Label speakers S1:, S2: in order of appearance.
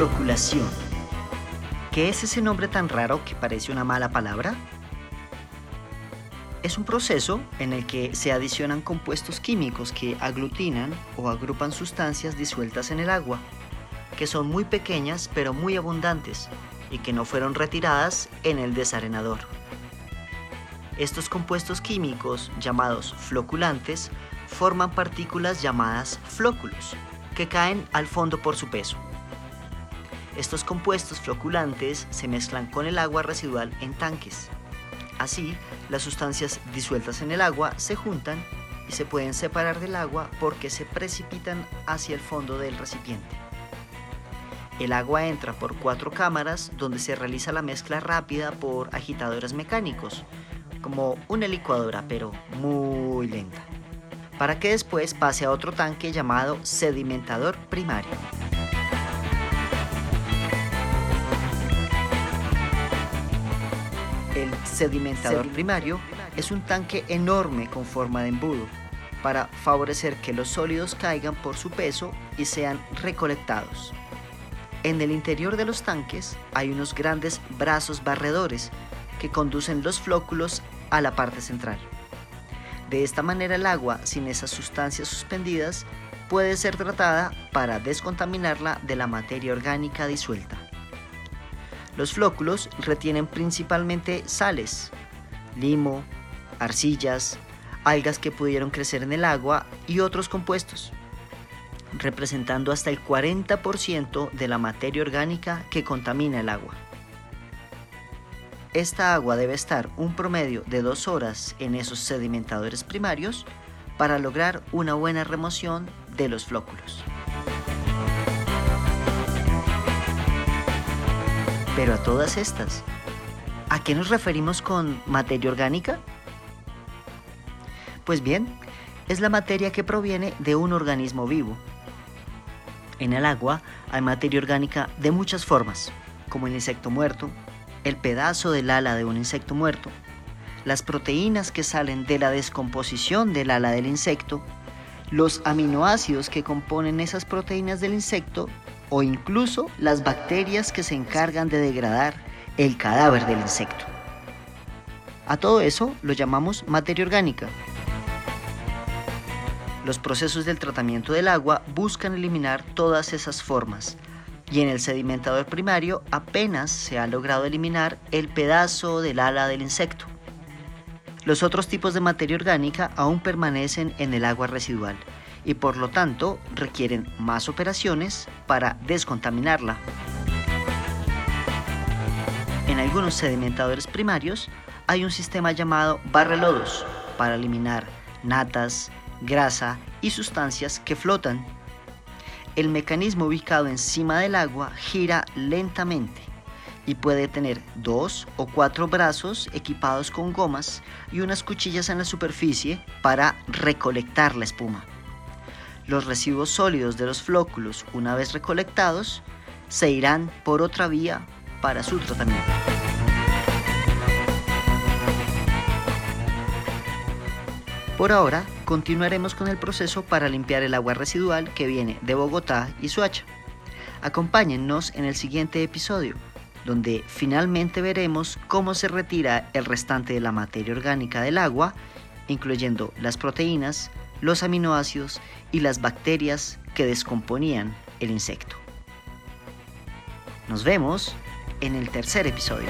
S1: Floculación. ¿Qué es ese nombre tan raro que parece una mala palabra? Es un proceso en el que se adicionan compuestos químicos que aglutinan o agrupan sustancias disueltas en el agua, que son muy pequeñas pero muy abundantes y que no fueron retiradas en el desarenador. Estos compuestos químicos, llamados floculantes, forman partículas llamadas flóculos, que caen al fondo por su peso. Estos compuestos floculantes se mezclan con el agua residual en tanques. Así, las sustancias disueltas en el agua se juntan y se pueden separar del agua porque se precipitan hacia el fondo del recipiente. El agua entra por cuatro cámaras donde se realiza la mezcla rápida por agitadores mecánicos, como una licuadora, pero muy lenta, para que después pase a otro tanque llamado sedimentador primario. El sedimentador primario es un tanque enorme con forma de embudo para favorecer que los sólidos caigan por su peso y sean recolectados. En el interior de los tanques hay unos grandes brazos barredores que conducen los flóculos a la parte central. De esta manera el agua sin esas sustancias suspendidas puede ser tratada para descontaminarla de la materia orgánica disuelta. Los flóculos retienen principalmente sales, limo, arcillas, algas que pudieron crecer en el agua y otros compuestos, representando hasta el 40% de la materia orgánica que contamina el agua. Esta agua debe estar un promedio de dos horas en esos sedimentadores primarios para lograr una buena remoción de los flóculos. Pero a todas estas, ¿a qué nos referimos con materia orgánica? Pues bien, es la materia que proviene de un organismo vivo. En el agua hay materia orgánica de muchas formas, como el insecto muerto, el pedazo del ala de un insecto muerto, las proteínas que salen de la descomposición del ala del insecto, los aminoácidos que componen esas proteínas del insecto o incluso las bacterias que se encargan de degradar el cadáver del insecto. A todo eso lo llamamos materia orgánica. Los procesos del tratamiento del agua buscan eliminar todas esas formas, y en el sedimentador primario apenas se ha logrado eliminar el pedazo del ala del insecto. Los otros tipos de materia orgánica aún permanecen en el agua residual y por lo tanto requieren más operaciones para descontaminarla. En algunos sedimentadores primarios hay un sistema llamado barrelodos para eliminar natas, grasa y sustancias que flotan el mecanismo ubicado encima del agua gira lentamente y puede tener dos o cuatro brazos equipados con gomas y unas cuchillas en la superficie para recolectar la espuma. Los residuos sólidos de los flóculos, una vez recolectados, se irán por otra vía para su tratamiento. Por ahora, continuaremos con el proceso para limpiar el agua residual que viene de Bogotá y Suacha. Acompáñennos en el siguiente episodio, donde finalmente veremos cómo se retira el restante de la materia orgánica del agua, incluyendo las proteínas, los aminoácidos y las bacterias que descomponían el insecto. Nos vemos en el tercer episodio.